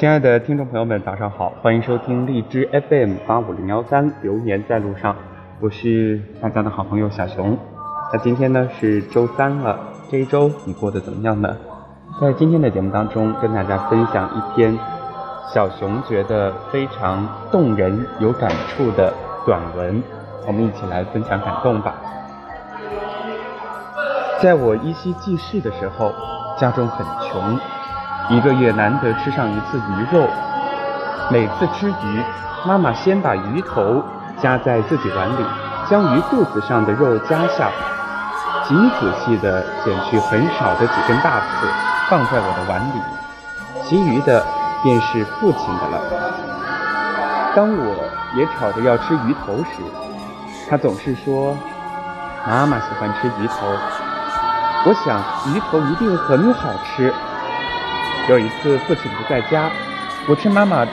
亲爱的听众朋友们，早上好，欢迎收听荔枝 FM 八五零幺三，流年在路上，我是大家的好朋友小熊。那今天呢是周三了，这一周你过得怎么样呢？在今天的节目当中，跟大家分享一篇小熊觉得非常动人、有感触的短文，我们一起来分享感动吧。在我依稀记事的时候，家中很穷。一个月难得吃上一次鱼肉，每次吃鱼，妈妈先把鱼头夹在自己碗里，将鱼肚子上的肉夹下，极仔细地剪去很少的几根大刺，放在我的碗里，其余的便是父亲的了。当我也吵着要吃鱼头时，他总是说：“妈妈喜欢吃鱼头。”我想鱼头一定很好吃。有一次父亲不在家，我趁妈妈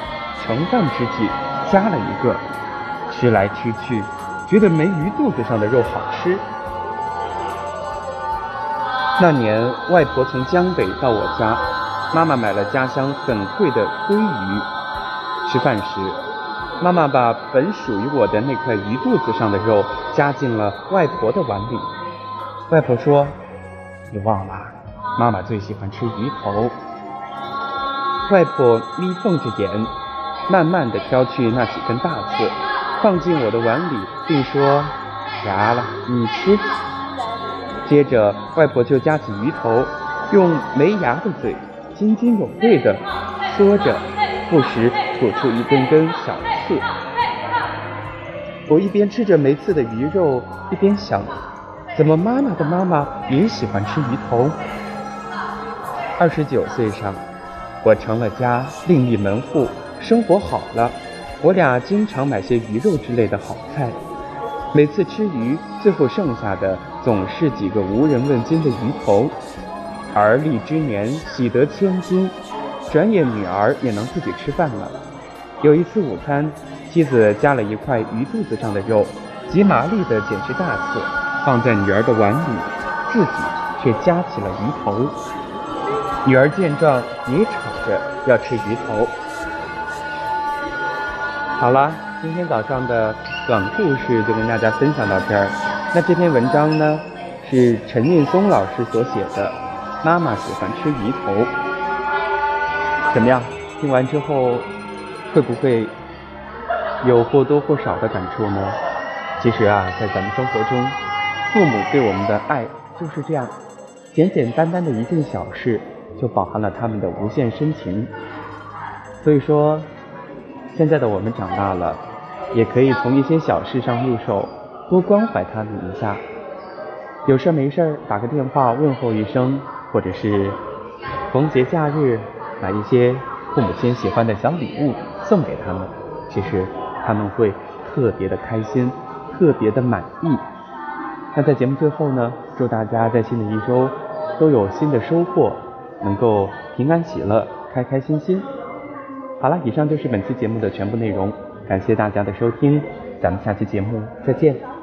盛饭之际夹了一个，吃来吃去，觉得没鱼肚子上的肉好吃。那年外婆从江北到我家，妈妈买了家乡很贵的鲑鱼。吃饭时，妈妈把本属于我的那块鱼肚子上的肉夹进了外婆的碗里。外婆说：“你忘了，妈妈最喜欢吃鱼头。”外婆眯缝着眼，慢慢地挑去那几根大刺，放进我的碗里，并说：“夹了，你吃。”接着，外婆就夹起鱼头，用没牙的嘴津津有味地说着，不时吐出一根根小刺。我一边吃着没刺的鱼肉，一边想：怎么妈妈的妈妈也喜欢吃鱼头？二十九岁上。我成了家，另立门户，生活好了。我俩经常买些鱼肉之类的好菜。每次吃鱼，最后剩下的总是几个无人问津的鱼头。而立之年，喜得千金，转眼女儿也能自己吃饭了。有一次午餐，妻子夹了一块鱼肚子上的肉，极麻利地剪去大刺，放在女儿的碗里，自己却夹起了鱼头。女儿见状也吵着要吃鱼头。好了，今天早上的短故事就跟大家分享到这儿。那这篇文章呢，是陈运松老师所写的《妈妈喜欢吃鱼头》。怎么样？听完之后会不会有或多或少的感触呢？其实啊，在咱们生活中，父母对我们的爱就是这样，简简单单的一件小事。就饱含了他们的无限深情，所以说，现在的我们长大了，也可以从一些小事上入手，多关怀他们一下。有事没事打个电话问候一声，或者是逢节假日买一些父母亲喜欢的小礼物送给他们，其实他们会特别的开心，特别的满意。那在节目最后呢，祝大家在新的一周都有新的收获。能够平安喜乐，开开心心。好了，以上就是本期节目的全部内容，感谢大家的收听，咱们下期节目再见。